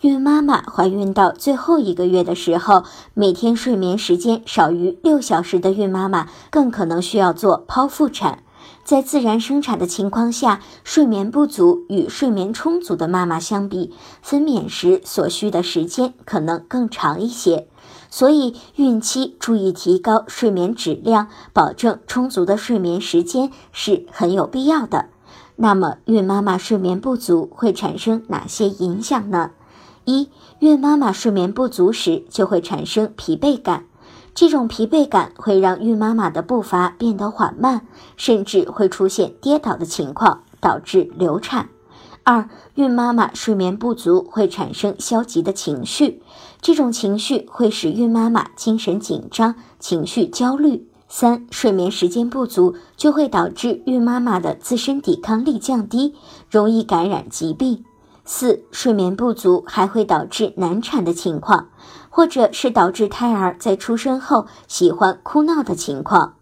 孕妈妈怀孕到最后一个月的时候，每天睡眠时间少于六小时的孕妈妈，更可能需要做剖腹产。在自然生产的情况下，睡眠不足与睡眠充足的妈妈相比，分娩时所需的时间可能更长一些。所以，孕期注意提高睡眠质量，保证充足的睡眠时间是很有必要的。那么，孕妈妈睡眠不足会产生哪些影响呢？一、孕妈妈睡眠不足时就会产生疲惫感。这种疲惫感会让孕妈妈的步伐变得缓慢，甚至会出现跌倒的情况，导致流产。二、孕妈妈睡眠不足会产生消极的情绪，这种情绪会使孕妈妈精神紧张、情绪焦虑。三、睡眠时间不足就会导致孕妈妈的自身抵抗力降低，容易感染疾病。四、睡眠不足还会导致难产的情况。或者是导致胎儿在出生后喜欢哭闹的情况。